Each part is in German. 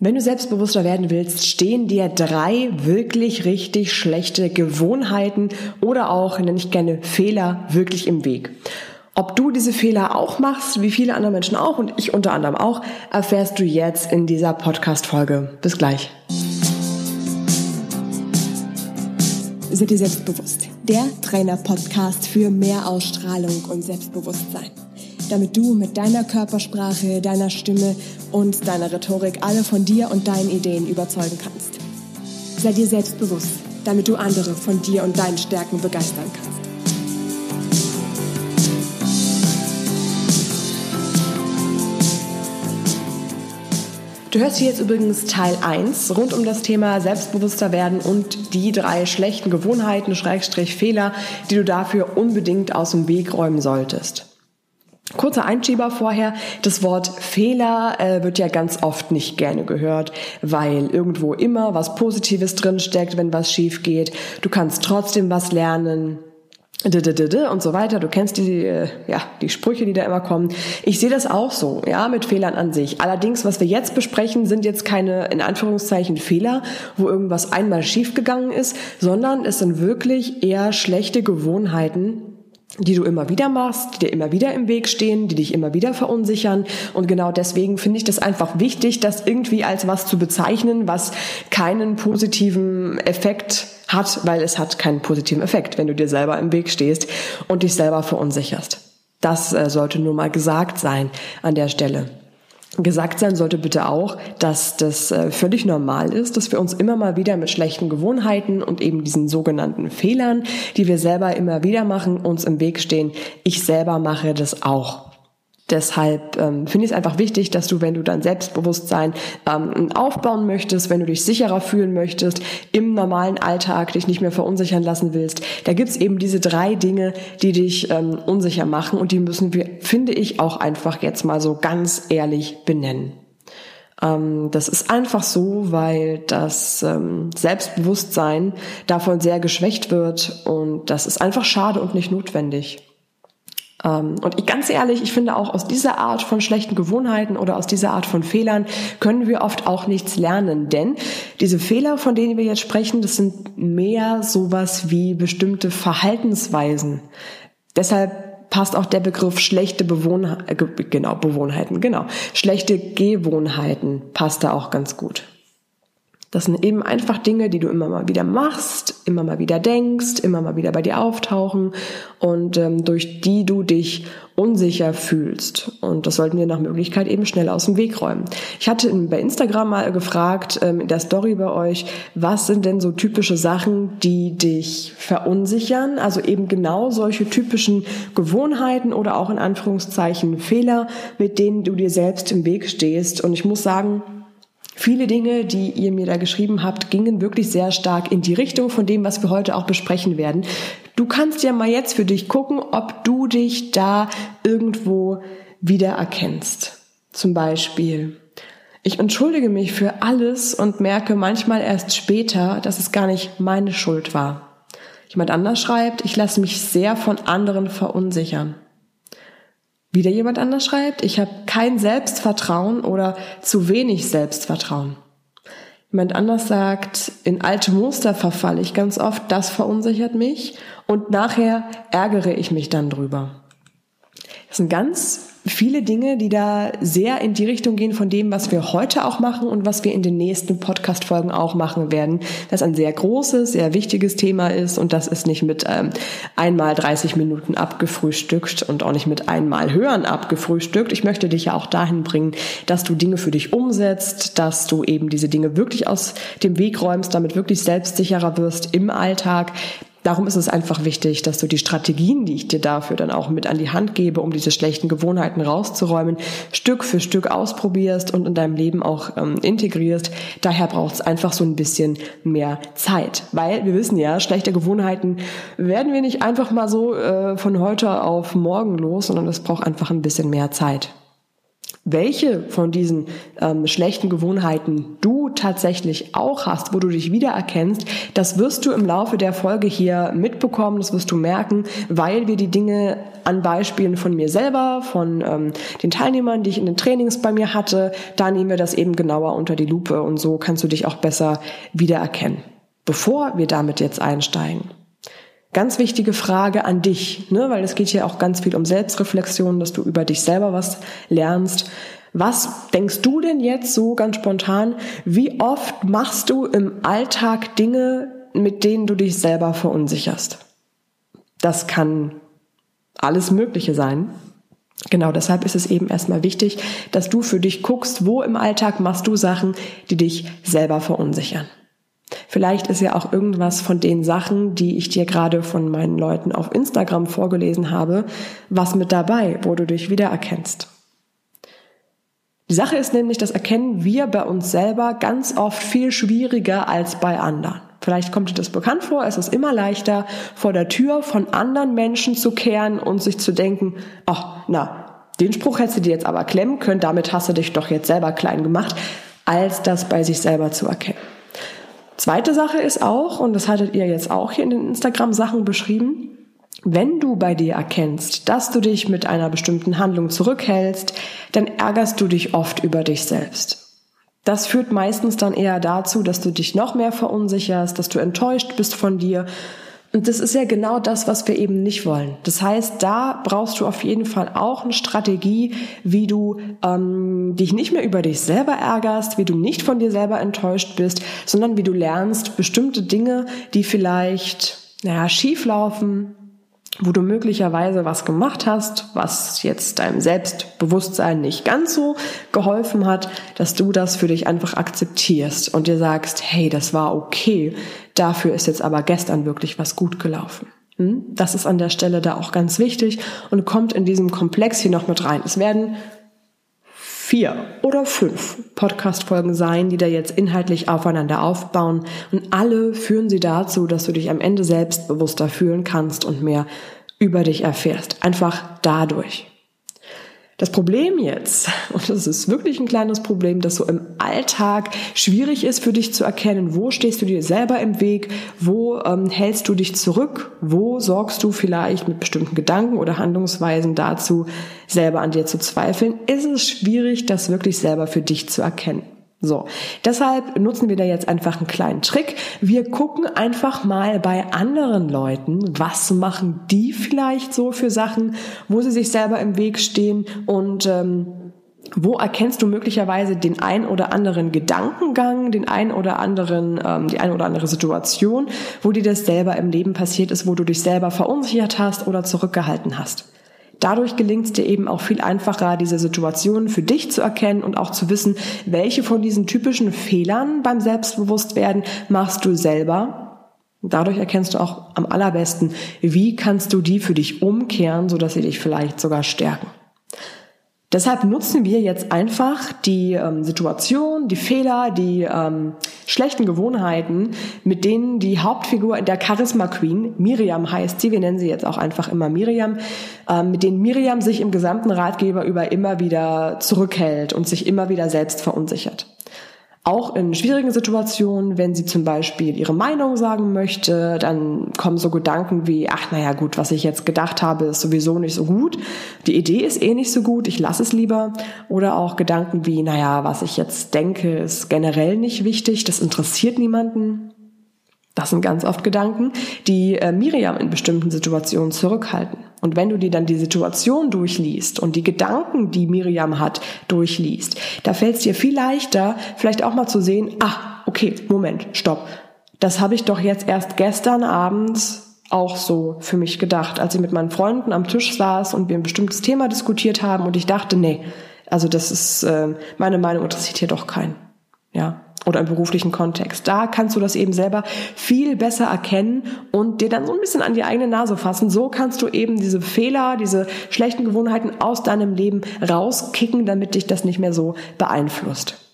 Wenn du selbstbewusster werden willst, stehen dir drei wirklich richtig schlechte Gewohnheiten oder auch, nenne ich gerne Fehler, wirklich im Weg. Ob du diese Fehler auch machst, wie viele andere Menschen auch und ich unter anderem auch, erfährst du jetzt in dieser Podcast-Folge. Bis gleich. Sei dir selbstbewusst. Der Trainer-Podcast für mehr Ausstrahlung und Selbstbewusstsein damit du mit deiner Körpersprache, deiner Stimme und deiner Rhetorik alle von dir und deinen Ideen überzeugen kannst. Sei dir selbstbewusst, damit du andere von dir und deinen Stärken begeistern kannst. Du hörst hier jetzt übrigens Teil 1 rund um das Thema Selbstbewusster werden und die drei schlechten Gewohnheiten, Schrägstrich Fehler, die du dafür unbedingt aus dem Weg räumen solltest. Kurzer Einschieber vorher. Das Wort Fehler äh, wird ja ganz oft nicht gerne gehört, weil irgendwo immer was Positives drinsteckt, wenn was schief geht. Du kannst trotzdem was lernen und so weiter. Du kennst die, äh, ja, die Sprüche, die da immer kommen. Ich sehe das auch so, ja, mit Fehlern an sich. Allerdings, was wir jetzt besprechen, sind jetzt keine, in Anführungszeichen, Fehler, wo irgendwas einmal schiefgegangen ist, sondern es sind wirklich eher schlechte Gewohnheiten, die du immer wieder machst, die dir immer wieder im Weg stehen, die dich immer wieder verunsichern. Und genau deswegen finde ich das einfach wichtig, das irgendwie als was zu bezeichnen, was keinen positiven Effekt hat, weil es hat keinen positiven Effekt, wenn du dir selber im Weg stehst und dich selber verunsicherst. Das äh, sollte nur mal gesagt sein an der Stelle. Gesagt sein sollte bitte auch, dass das äh, völlig normal ist, dass wir uns immer mal wieder mit schlechten Gewohnheiten und eben diesen sogenannten Fehlern, die wir selber immer wieder machen, uns im Weg stehen. Ich selber mache das auch. Deshalb ähm, finde ich es einfach wichtig, dass du, wenn du dein Selbstbewusstsein ähm, aufbauen möchtest, wenn du dich sicherer fühlen möchtest, im normalen Alltag dich nicht mehr verunsichern lassen willst, da gibt's eben diese drei Dinge, die dich ähm, unsicher machen und die müssen wir, finde ich, auch einfach jetzt mal so ganz ehrlich benennen. Ähm, das ist einfach so, weil das ähm, Selbstbewusstsein davon sehr geschwächt wird und das ist einfach schade und nicht notwendig. Ähm, und ich, ganz ehrlich, ich finde auch aus dieser Art von schlechten Gewohnheiten oder aus dieser Art von Fehlern können wir oft auch nichts lernen. Denn diese Fehler, von denen wir jetzt sprechen, das sind mehr sowas wie bestimmte Verhaltensweisen. Deshalb passt auch der Begriff schlechte Bewohnheiten, äh, genau, Bewohnheiten, genau. Schlechte Gewohnheiten passt da auch ganz gut. Das sind eben einfach Dinge, die du immer mal wieder machst, immer mal wieder denkst, immer mal wieder bei dir auftauchen und ähm, durch die du dich unsicher fühlst. Und das sollten wir nach Möglichkeit eben schnell aus dem Weg räumen. Ich hatte bei Instagram mal gefragt, ähm, in der Story bei euch, was sind denn so typische Sachen, die dich verunsichern? Also eben genau solche typischen Gewohnheiten oder auch in Anführungszeichen Fehler, mit denen du dir selbst im Weg stehst. Und ich muss sagen, Viele Dinge, die ihr mir da geschrieben habt, gingen wirklich sehr stark in die Richtung von dem, was wir heute auch besprechen werden. Du kannst ja mal jetzt für dich gucken, ob du dich da irgendwo wiedererkennst. Zum Beispiel, ich entschuldige mich für alles und merke manchmal erst später, dass es gar nicht meine Schuld war. Jemand anders schreibt, ich lasse mich sehr von anderen verunsichern. Wieder jemand anders schreibt, ich habe kein Selbstvertrauen oder zu wenig Selbstvertrauen. Jemand anders sagt, in alte Muster verfalle ich ganz oft, das verunsichert mich und nachher ärgere ich mich dann drüber. Das sind ganz viele Dinge, die da sehr in die Richtung gehen von dem, was wir heute auch machen und was wir in den nächsten Podcast-Folgen auch machen werden. Das ein sehr großes, sehr wichtiges Thema ist und das ist nicht mit ähm, einmal 30 Minuten abgefrühstückt und auch nicht mit einmal hören abgefrühstückt. Ich möchte dich ja auch dahin bringen, dass du Dinge für dich umsetzt, dass du eben diese Dinge wirklich aus dem Weg räumst, damit wirklich selbstsicherer wirst im Alltag, Darum ist es einfach wichtig, dass du die Strategien, die ich dir dafür dann auch mit an die Hand gebe, um diese schlechten Gewohnheiten rauszuräumen, Stück für Stück ausprobierst und in deinem Leben auch ähm, integrierst. Daher braucht es einfach so ein bisschen mehr Zeit, weil wir wissen ja, schlechte Gewohnheiten werden wir nicht einfach mal so äh, von heute auf morgen los, sondern es braucht einfach ein bisschen mehr Zeit. Welche von diesen ähm, schlechten Gewohnheiten du tatsächlich auch hast, wo du dich wiedererkennst, das wirst du im Laufe der Folge hier mitbekommen, das wirst du merken, weil wir die Dinge an Beispielen von mir selber, von ähm, den Teilnehmern, die ich in den Trainings bei mir hatte, da nehmen wir das eben genauer unter die Lupe und so kannst du dich auch besser wiedererkennen. Bevor wir damit jetzt einsteigen, Ganz wichtige Frage an dich, ne? weil es geht hier auch ganz viel um Selbstreflexion, dass du über dich selber was lernst. Was denkst du denn jetzt so ganz spontan? Wie oft machst du im Alltag Dinge, mit denen du dich selber verunsicherst? Das kann alles Mögliche sein. Genau deshalb ist es eben erstmal wichtig, dass du für dich guckst, wo im Alltag machst du Sachen, die dich selber verunsichern. Vielleicht ist ja auch irgendwas von den Sachen, die ich dir gerade von meinen Leuten auf Instagram vorgelesen habe, was mit dabei, wo du dich wiedererkennst. Die Sache ist nämlich, das erkennen wir bei uns selber ganz oft viel schwieriger als bei anderen. Vielleicht kommt dir das bekannt vor, es ist immer leichter, vor der Tür von anderen Menschen zu kehren und sich zu denken, ach, na, den Spruch hättest du dir jetzt aber klemmen können, damit hast du dich doch jetzt selber klein gemacht, als das bei sich selber zu erkennen. Zweite Sache ist auch, und das hattet ihr jetzt auch hier in den Instagram-Sachen beschrieben, wenn du bei dir erkennst, dass du dich mit einer bestimmten Handlung zurückhältst, dann ärgerst du dich oft über dich selbst. Das führt meistens dann eher dazu, dass du dich noch mehr verunsicherst, dass du enttäuscht bist von dir und das ist ja genau das, was wir eben nicht wollen. Das heißt, da brauchst du auf jeden Fall auch eine Strategie, wie du ähm, dich nicht mehr über dich selber ärgerst, wie du nicht von dir selber enttäuscht bist, sondern wie du lernst, bestimmte Dinge, die vielleicht naja, schief laufen, wo du möglicherweise was gemacht hast, was jetzt deinem Selbstbewusstsein nicht ganz so geholfen hat, dass du das für dich einfach akzeptierst und dir sagst, hey, das war okay, dafür ist jetzt aber gestern wirklich was gut gelaufen. Hm? Das ist an der Stelle da auch ganz wichtig und kommt in diesem Komplex hier noch mit rein. Es werden vier oder fünf Podcast-Folgen sein, die da jetzt inhaltlich aufeinander aufbauen. Und alle führen sie dazu, dass du dich am Ende selbstbewusster fühlen kannst und mehr über dich erfährst. Einfach dadurch. Das Problem jetzt, und das ist wirklich ein kleines Problem, das so im Alltag schwierig ist für dich zu erkennen, wo stehst du dir selber im Weg, wo ähm, hältst du dich zurück, wo sorgst du vielleicht mit bestimmten Gedanken oder Handlungsweisen dazu, selber an dir zu zweifeln, ist es schwierig, das wirklich selber für dich zu erkennen. So, deshalb nutzen wir da jetzt einfach einen kleinen Trick. Wir gucken einfach mal bei anderen Leuten, was machen die vielleicht so für Sachen, wo sie sich selber im Weg stehen und ähm, wo erkennst du möglicherweise den ein oder anderen Gedankengang, den ein oder anderen, ähm, die ein oder andere Situation, wo dir das selber im Leben passiert ist, wo du dich selber verunsichert hast oder zurückgehalten hast. Dadurch gelingt es dir eben auch viel einfacher, diese Situationen für dich zu erkennen und auch zu wissen, welche von diesen typischen Fehlern beim Selbstbewusstwerden machst du selber. dadurch erkennst du auch am allerbesten, wie kannst du die für dich umkehren, sodass sie dich vielleicht sogar stärken. Deshalb nutzen wir jetzt einfach die ähm, Situation, die Fehler, die ähm, schlechten Gewohnheiten, mit denen die Hauptfigur in der Charisma Queen, Miriam heißt sie, wir nennen sie jetzt auch einfach immer Miriam, ähm, mit denen Miriam sich im gesamten Ratgeber über immer wieder zurückhält und sich immer wieder selbst verunsichert. Auch in schwierigen Situationen, wenn sie zum Beispiel ihre Meinung sagen möchte, dann kommen so Gedanken wie, ach naja gut, was ich jetzt gedacht habe, ist sowieso nicht so gut. Die Idee ist eh nicht so gut, ich lasse es lieber. Oder auch Gedanken wie, naja, was ich jetzt denke, ist generell nicht wichtig, das interessiert niemanden. Das sind ganz oft Gedanken, die äh, Miriam in bestimmten Situationen zurückhalten. Und wenn du dir dann die Situation durchliest und die Gedanken, die Miriam hat, durchliest, da fällt es dir viel leichter, vielleicht auch mal zu sehen, ah, okay, Moment, stopp. Das habe ich doch jetzt erst gestern Abend auch so für mich gedacht, als ich mit meinen Freunden am Tisch saß und wir ein bestimmtes Thema diskutiert haben und ich dachte, nee, also das ist, äh, meine Meinung interessiert hier doch keinen. Ja, oder im beruflichen Kontext. Da kannst du das eben selber viel besser erkennen und dir dann so ein bisschen an die eigene Nase fassen. So kannst du eben diese Fehler, diese schlechten Gewohnheiten aus deinem Leben rauskicken, damit dich das nicht mehr so beeinflusst.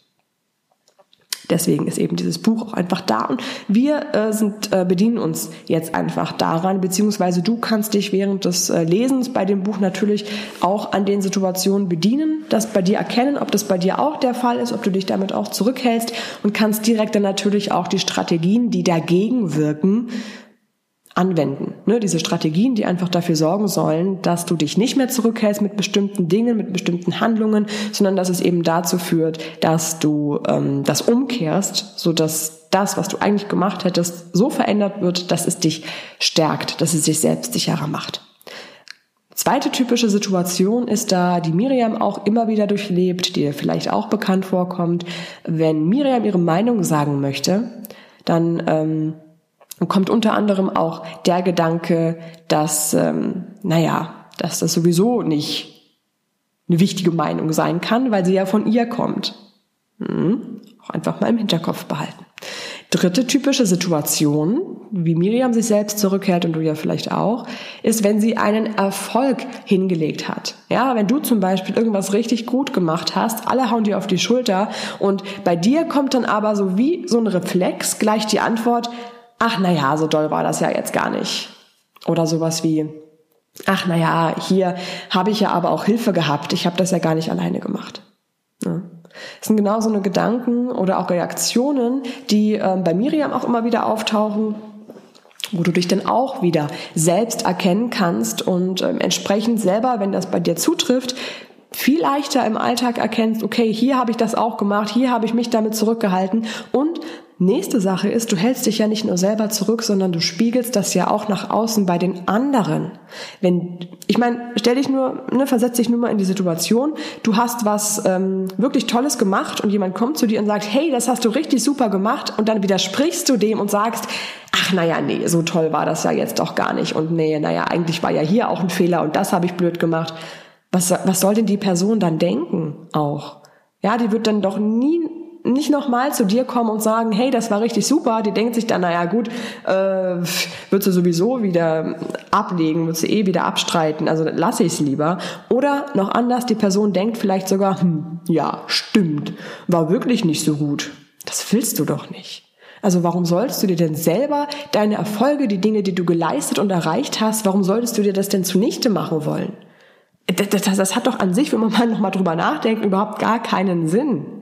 Deswegen ist eben dieses Buch auch einfach da. Und wir äh, sind, äh, bedienen uns jetzt einfach daran, beziehungsweise du kannst dich während des äh, Lesens bei dem Buch natürlich auch an den Situationen bedienen, das bei dir erkennen, ob das bei dir auch der Fall ist, ob du dich damit auch zurückhältst und kannst direkt dann natürlich auch die Strategien, die dagegen wirken, anwenden. Ne, diese Strategien, die einfach dafür sorgen sollen, dass du dich nicht mehr zurückhältst mit bestimmten Dingen, mit bestimmten Handlungen, sondern dass es eben dazu führt, dass du ähm, das umkehrst, so dass das, was du eigentlich gemacht hättest, so verändert wird, dass es dich stärkt, dass es dich selbstsicherer macht. Zweite typische Situation ist da, die Miriam auch immer wieder durchlebt, die dir vielleicht auch bekannt vorkommt. Wenn Miriam ihre Meinung sagen möchte, dann ähm, und kommt unter anderem auch der Gedanke, dass, ähm, naja, dass das sowieso nicht eine wichtige Meinung sein kann, weil sie ja von ihr kommt. Hm, auch einfach mal im Hinterkopf behalten. Dritte typische Situation, wie Miriam sich selbst zurückhält und du ja vielleicht auch, ist, wenn sie einen Erfolg hingelegt hat. Ja, wenn du zum Beispiel irgendwas richtig gut gemacht hast, alle hauen dir auf die Schulter und bei dir kommt dann aber so wie so ein Reflex gleich die Antwort, ach naja, so doll war das ja jetzt gar nicht. Oder sowas wie, ach naja, hier habe ich ja aber auch Hilfe gehabt, ich habe das ja gar nicht alleine gemacht. Ja. Das sind genau so eine Gedanken oder auch Reaktionen, die ähm, bei Miriam auch immer wieder auftauchen, wo du dich dann auch wieder selbst erkennen kannst und ähm, entsprechend selber, wenn das bei dir zutrifft, viel leichter im Alltag erkennst, okay, hier habe ich das auch gemacht, hier habe ich mich damit zurückgehalten und Nächste Sache ist, du hältst dich ja nicht nur selber zurück, sondern du spiegelst das ja auch nach außen bei den anderen. Wenn, ich meine, stell dich nur, ne, versetz dich nur mal in die Situation, du hast was ähm, wirklich Tolles gemacht und jemand kommt zu dir und sagt, hey, das hast du richtig super gemacht und dann widersprichst du dem und sagst, ach naja, nee, so toll war das ja jetzt doch gar nicht und nee, naja, eigentlich war ja hier auch ein Fehler und das habe ich blöd gemacht. Was, was soll denn die Person dann denken auch? Ja, die wird dann doch nie nicht nochmal zu dir kommen und sagen, hey, das war richtig super, die denkt sich dann, naja gut, äh, wird sie sowieso wieder ablegen, wird sie eh wieder abstreiten, also lasse ich es lieber. Oder noch anders, die Person denkt vielleicht sogar, hm, ja, stimmt, war wirklich nicht so gut. Das willst du doch nicht. Also warum sollst du dir denn selber deine Erfolge, die Dinge, die du geleistet und erreicht hast, warum solltest du dir das denn zunichte machen wollen? Das, das, das hat doch an sich, wenn man mal nochmal drüber nachdenkt, überhaupt gar keinen Sinn.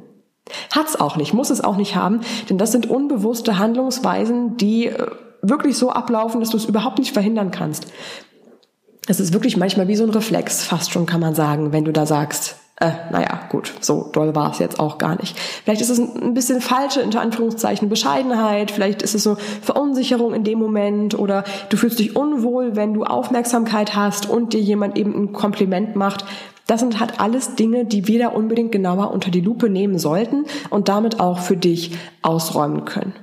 Hat's auch nicht, muss es auch nicht haben, denn das sind unbewusste Handlungsweisen, die äh, wirklich so ablaufen, dass du es überhaupt nicht verhindern kannst. Es ist wirklich manchmal wie so ein Reflex, fast schon kann man sagen, wenn du da sagst, äh, naja, gut, so doll war es jetzt auch gar nicht. Vielleicht ist es ein bisschen falsche, unter Anführungszeichen, Bescheidenheit, vielleicht ist es so Verunsicherung in dem Moment oder du fühlst dich unwohl, wenn du Aufmerksamkeit hast und dir jemand eben ein Kompliment macht, das sind halt alles Dinge, die wir da unbedingt genauer unter die Lupe nehmen sollten und damit auch für dich ausräumen können.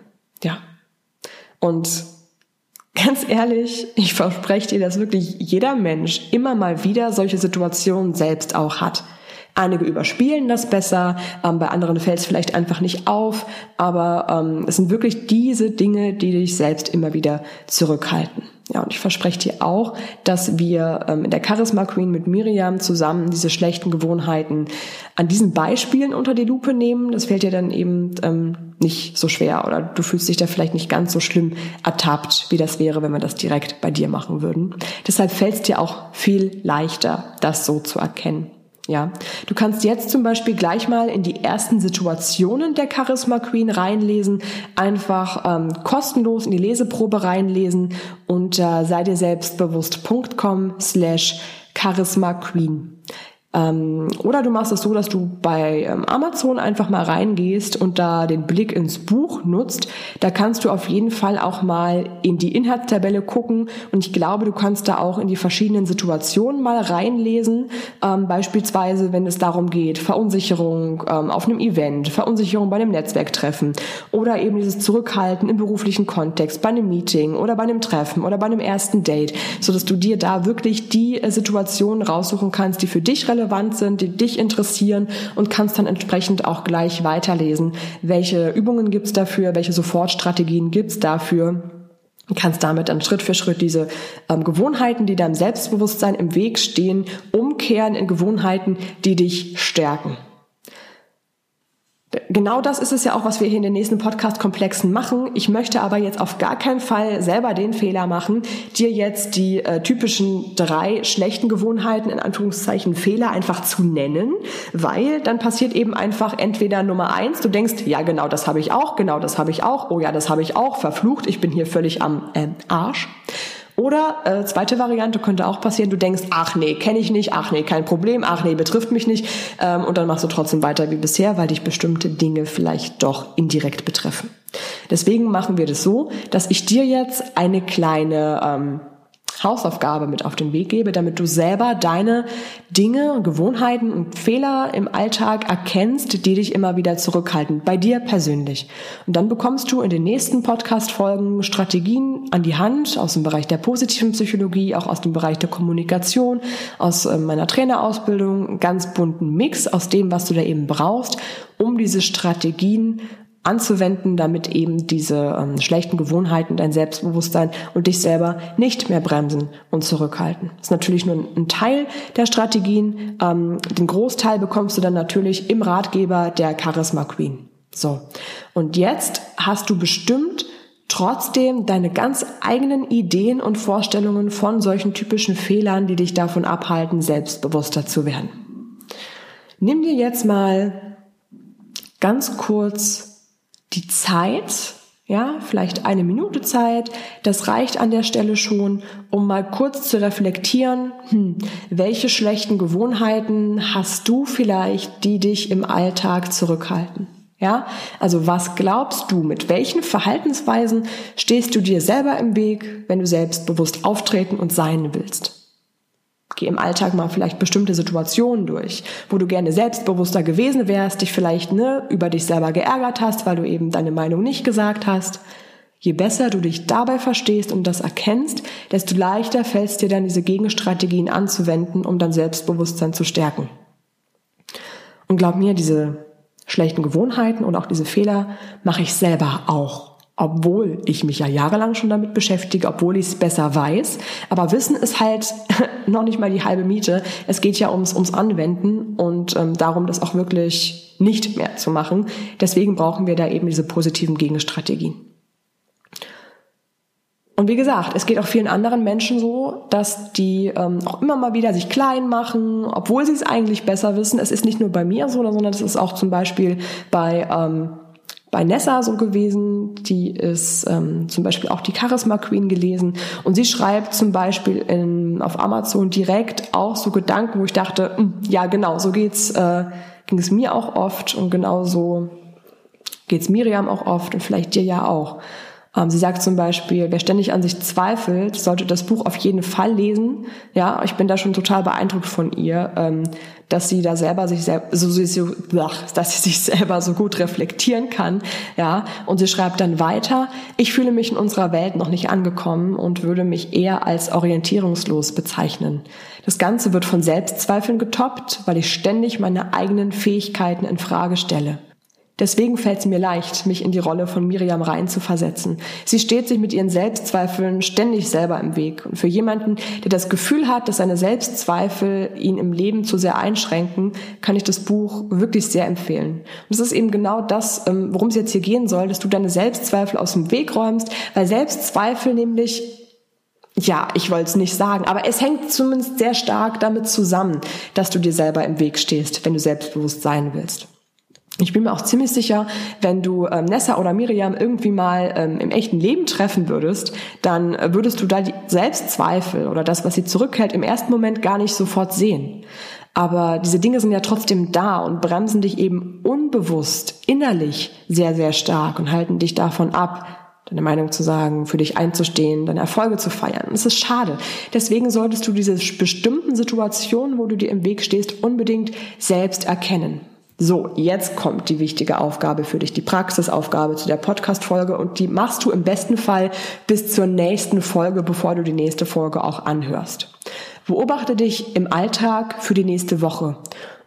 Ja. Und ganz ehrlich, ich verspreche dir, dass wirklich jeder Mensch immer mal wieder solche Situationen selbst auch hat. Einige überspielen das besser, ähm, bei anderen fällt es vielleicht einfach nicht auf, aber ähm, es sind wirklich diese Dinge, die dich selbst immer wieder zurückhalten. Ja, und ich verspreche dir auch, dass wir ähm, in der Charisma Queen mit Miriam zusammen diese schlechten Gewohnheiten an diesen Beispielen unter die Lupe nehmen. Das fällt dir dann eben ähm, nicht so schwer oder du fühlst dich da vielleicht nicht ganz so schlimm ertappt, wie das wäre, wenn wir das direkt bei dir machen würden. Deshalb fällt es dir auch viel leichter, das so zu erkennen. Ja, du kannst jetzt zum Beispiel gleich mal in die ersten Situationen der Charisma Queen reinlesen, einfach ähm, kostenlos in die Leseprobe reinlesen unter sei dir selbstbewusst.com slash Charisma Queen. Ähm, oder du machst es so, dass du bei ähm, Amazon einfach mal reingehst und da den Blick ins Buch nutzt. Da kannst du auf jeden Fall auch mal in die Inhaltstabelle gucken und ich glaube, du kannst da auch in die verschiedenen Situationen mal reinlesen. Ähm, beispielsweise, wenn es darum geht, Verunsicherung ähm, auf einem Event, Verunsicherung bei einem Netzwerktreffen oder eben dieses Zurückhalten im beruflichen Kontext, bei einem Meeting oder bei einem Treffen oder bei einem ersten Date, so dass du dir da wirklich die äh, Situationen raussuchen kannst, die für dich relevant relevant sind, die dich interessieren und kannst dann entsprechend auch gleich weiterlesen, welche Übungen gibt's dafür, welche Sofortstrategien gibt's dafür? Du kannst damit dann Schritt für Schritt diese ähm, Gewohnheiten, die deinem Selbstbewusstsein im Weg stehen, umkehren in Gewohnheiten, die dich stärken. Genau das ist es ja auch, was wir hier in den nächsten Podcast-Komplexen machen. Ich möchte aber jetzt auf gar keinen Fall selber den Fehler machen, dir jetzt die äh, typischen drei schlechten Gewohnheiten, in Anführungszeichen Fehler, einfach zu nennen, weil dann passiert eben einfach entweder Nummer eins, du denkst, ja genau, das habe ich auch, genau, das habe ich auch, oh ja, das habe ich auch, verflucht, ich bin hier völlig am äh, Arsch. Oder äh, zweite Variante könnte auch passieren, du denkst, ach nee, kenne ich nicht, ach nee, kein Problem, ach nee, betrifft mich nicht. Ähm, und dann machst du trotzdem weiter wie bisher, weil dich bestimmte Dinge vielleicht doch indirekt betreffen. Deswegen machen wir das so, dass ich dir jetzt eine kleine ähm, Hausaufgabe mit auf den Weg gebe, damit du selber deine Dinge, Gewohnheiten und Fehler im Alltag erkennst, die dich immer wieder zurückhalten, bei dir persönlich. Und dann bekommst du in den nächsten Podcast-Folgen Strategien an die Hand aus dem Bereich der positiven Psychologie, auch aus dem Bereich der Kommunikation, aus äh, meiner Trainerausbildung, ganz bunten Mix aus dem, was du da eben brauchst, um diese Strategien anzuwenden, damit eben diese ähm, schlechten Gewohnheiten, dein Selbstbewusstsein und dich selber nicht mehr bremsen und zurückhalten. Das ist natürlich nur ein Teil der Strategien. Ähm, den Großteil bekommst du dann natürlich im Ratgeber der Charisma Queen. So. Und jetzt hast du bestimmt trotzdem deine ganz eigenen Ideen und Vorstellungen von solchen typischen Fehlern, die dich davon abhalten, selbstbewusster zu werden. Nimm dir jetzt mal ganz kurz die Zeit, ja, vielleicht eine Minute Zeit, das reicht an der Stelle schon, um mal kurz zu reflektieren, hm, welche schlechten Gewohnheiten hast du vielleicht, die dich im Alltag zurückhalten? Ja, also was glaubst du, mit welchen Verhaltensweisen stehst du dir selber im Weg, wenn du selbstbewusst auftreten und sein willst? Geh im Alltag mal vielleicht bestimmte Situationen durch, wo du gerne selbstbewusster gewesen wärst, dich vielleicht ne, über dich selber geärgert hast, weil du eben deine Meinung nicht gesagt hast. Je besser du dich dabei verstehst und das erkennst, desto leichter fällt es dir dann, diese Gegenstrategien anzuwenden, um dein Selbstbewusstsein zu stärken. Und glaub mir, diese schlechten Gewohnheiten und auch diese Fehler mache ich selber auch obwohl ich mich ja jahrelang schon damit beschäftige, obwohl ich es besser weiß. Aber Wissen ist halt noch nicht mal die halbe Miete. Es geht ja ums, ums Anwenden und ähm, darum, das auch wirklich nicht mehr zu machen. Deswegen brauchen wir da eben diese positiven Gegenstrategien. Und wie gesagt, es geht auch vielen anderen Menschen so, dass die ähm, auch immer mal wieder sich klein machen, obwohl sie es eigentlich besser wissen. Es ist nicht nur bei mir so, sondern es ist auch zum Beispiel bei ähm, bei Nessa so gewesen, die ist ähm, zum Beispiel auch die Charisma Queen gelesen. Und sie schreibt zum Beispiel in, auf Amazon direkt auch so Gedanken, wo ich dachte, mh, hm, ja genau, so geht's, äh, ging es mir auch oft. Und genauso geht's Miriam auch oft und vielleicht dir ja auch. Ähm, sie sagt zum Beispiel, wer ständig an sich zweifelt, sollte das Buch auf jeden Fall lesen. Ja, ich bin da schon total beeindruckt von ihr, ähm, dass sie da selber sich selber, so, so, dass sie sich selber so gut reflektieren kann. Ja, und sie schreibt dann weiter, ich fühle mich in unserer Welt noch nicht angekommen und würde mich eher als orientierungslos bezeichnen. Das Ganze wird von Selbstzweifeln getoppt, weil ich ständig meine eigenen Fähigkeiten in Frage stelle. Deswegen fällt es mir leicht, mich in die Rolle von Miriam rein zu versetzen. Sie steht sich mit ihren Selbstzweifeln ständig selber im Weg. Und für jemanden, der das Gefühl hat, dass seine Selbstzweifel ihn im Leben zu sehr einschränken, kann ich das Buch wirklich sehr empfehlen. Und es ist eben genau das, ähm, worum es jetzt hier gehen soll, dass du deine Selbstzweifel aus dem Weg räumst, weil Selbstzweifel nämlich ja, ich wollte es nicht sagen, aber es hängt zumindest sehr stark damit zusammen, dass du dir selber im Weg stehst, wenn du selbstbewusst sein willst. Ich bin mir auch ziemlich sicher, wenn du ähm, Nessa oder Miriam irgendwie mal ähm, im echten Leben treffen würdest, dann äh, würdest du da die Selbstzweifel oder das, was sie zurückhält, im ersten Moment gar nicht sofort sehen. Aber diese Dinge sind ja trotzdem da und bremsen dich eben unbewusst innerlich sehr, sehr stark und halten dich davon ab, deine Meinung zu sagen, für dich einzustehen, deine Erfolge zu feiern. Das ist schade. Deswegen solltest du diese bestimmten Situationen, wo du dir im Weg stehst, unbedingt selbst erkennen. So, jetzt kommt die wichtige Aufgabe für dich, die Praxisaufgabe zu der Podcast-Folge und die machst du im besten Fall bis zur nächsten Folge, bevor du die nächste Folge auch anhörst. Beobachte dich im Alltag für die nächste Woche.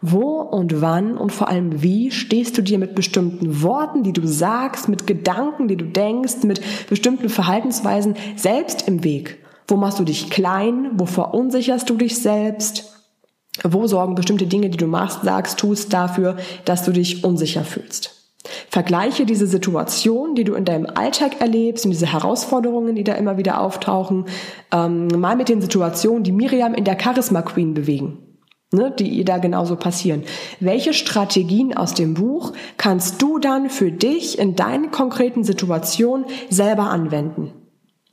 Wo und wann und vor allem wie stehst du dir mit bestimmten Worten, die du sagst, mit Gedanken, die du denkst, mit bestimmten Verhaltensweisen selbst im Weg? Wo machst du dich klein? Wo verunsicherst du dich selbst? Wo sorgen bestimmte Dinge, die du machst, sagst, tust dafür, dass du dich unsicher fühlst? Vergleiche diese Situation, die du in deinem Alltag erlebst und diese Herausforderungen, die da immer wieder auftauchen, ähm, mal mit den Situationen, die Miriam in der Charisma Queen bewegen, ne, die ihr da genauso passieren. Welche Strategien aus dem Buch kannst du dann für dich in deinen konkreten Situationen selber anwenden?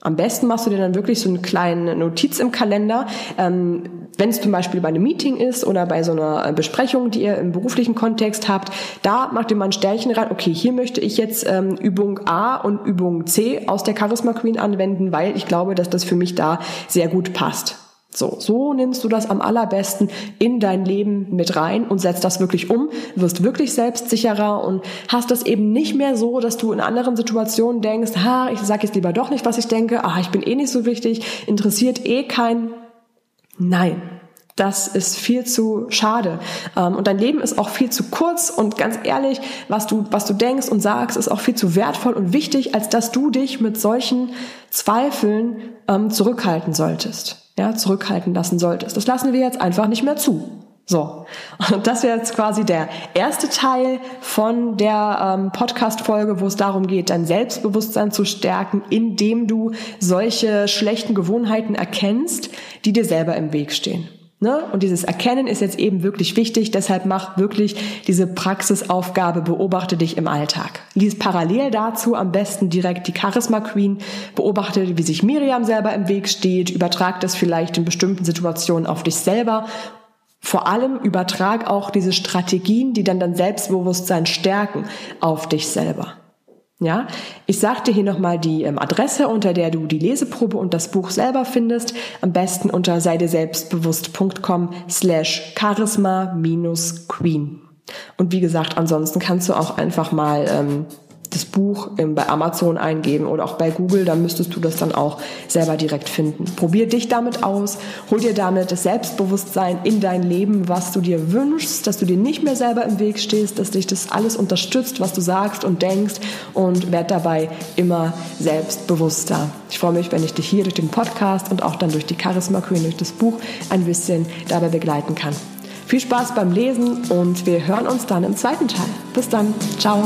Am besten machst du dir dann wirklich so eine kleine Notiz im Kalender. Ähm, wenn es zum Beispiel bei einem Meeting ist oder bei so einer äh, Besprechung, die ihr im beruflichen Kontext habt, da macht ihr mal ein Sternchen rein. Okay, hier möchte ich jetzt ähm, Übung A und Übung C aus der Charisma Queen anwenden, weil ich glaube, dass das für mich da sehr gut passt. So, so nimmst du das am allerbesten in dein Leben mit rein und setzt das wirklich um, wirst wirklich selbstsicherer und hast das eben nicht mehr so, dass du in anderen Situationen denkst, ha, ich sag jetzt lieber doch nicht, was ich denke, ah, ich bin eh nicht so wichtig, interessiert eh kein. Nein, das ist viel zu schade. Ähm, und dein Leben ist auch viel zu kurz und ganz ehrlich, was du, was du denkst und sagst, ist auch viel zu wertvoll und wichtig, als dass du dich mit solchen Zweifeln ähm, zurückhalten solltest ja, zurückhalten lassen solltest. Das lassen wir jetzt einfach nicht mehr zu. So, und das wäre jetzt quasi der erste Teil von der ähm, Podcast-Folge, wo es darum geht, dein Selbstbewusstsein zu stärken, indem du solche schlechten Gewohnheiten erkennst, die dir selber im Weg stehen. Ne? Und dieses Erkennen ist jetzt eben wirklich wichtig, deshalb mach wirklich diese Praxisaufgabe, beobachte dich im Alltag. Lies parallel dazu am besten direkt die Charisma Queen, beobachte, wie sich Miriam selber im Weg steht, übertrag das vielleicht in bestimmten Situationen auf dich selber vor allem übertrag auch diese Strategien, die dann dein Selbstbewusstsein stärken, auf dich selber. Ja, ich sagte hier nochmal die ähm, Adresse, unter der du die Leseprobe und das Buch selber findest. Am besten unter seideselbstbewusst.com slash charisma minus queen. Und wie gesagt, ansonsten kannst du auch einfach mal ähm, das Buch bei Amazon eingeben oder auch bei Google, dann müsstest du das dann auch selber direkt finden. Probier dich damit aus, hol dir damit das Selbstbewusstsein in dein Leben, was du dir wünschst, dass du dir nicht mehr selber im Weg stehst, dass dich das alles unterstützt, was du sagst und denkst und werd dabei immer selbstbewusster. Ich freue mich, wenn ich dich hier durch den Podcast und auch dann durch die Charisma Queen, durch das Buch ein bisschen dabei begleiten kann. Viel Spaß beim Lesen und wir hören uns dann im zweiten Teil. Bis dann. Ciao.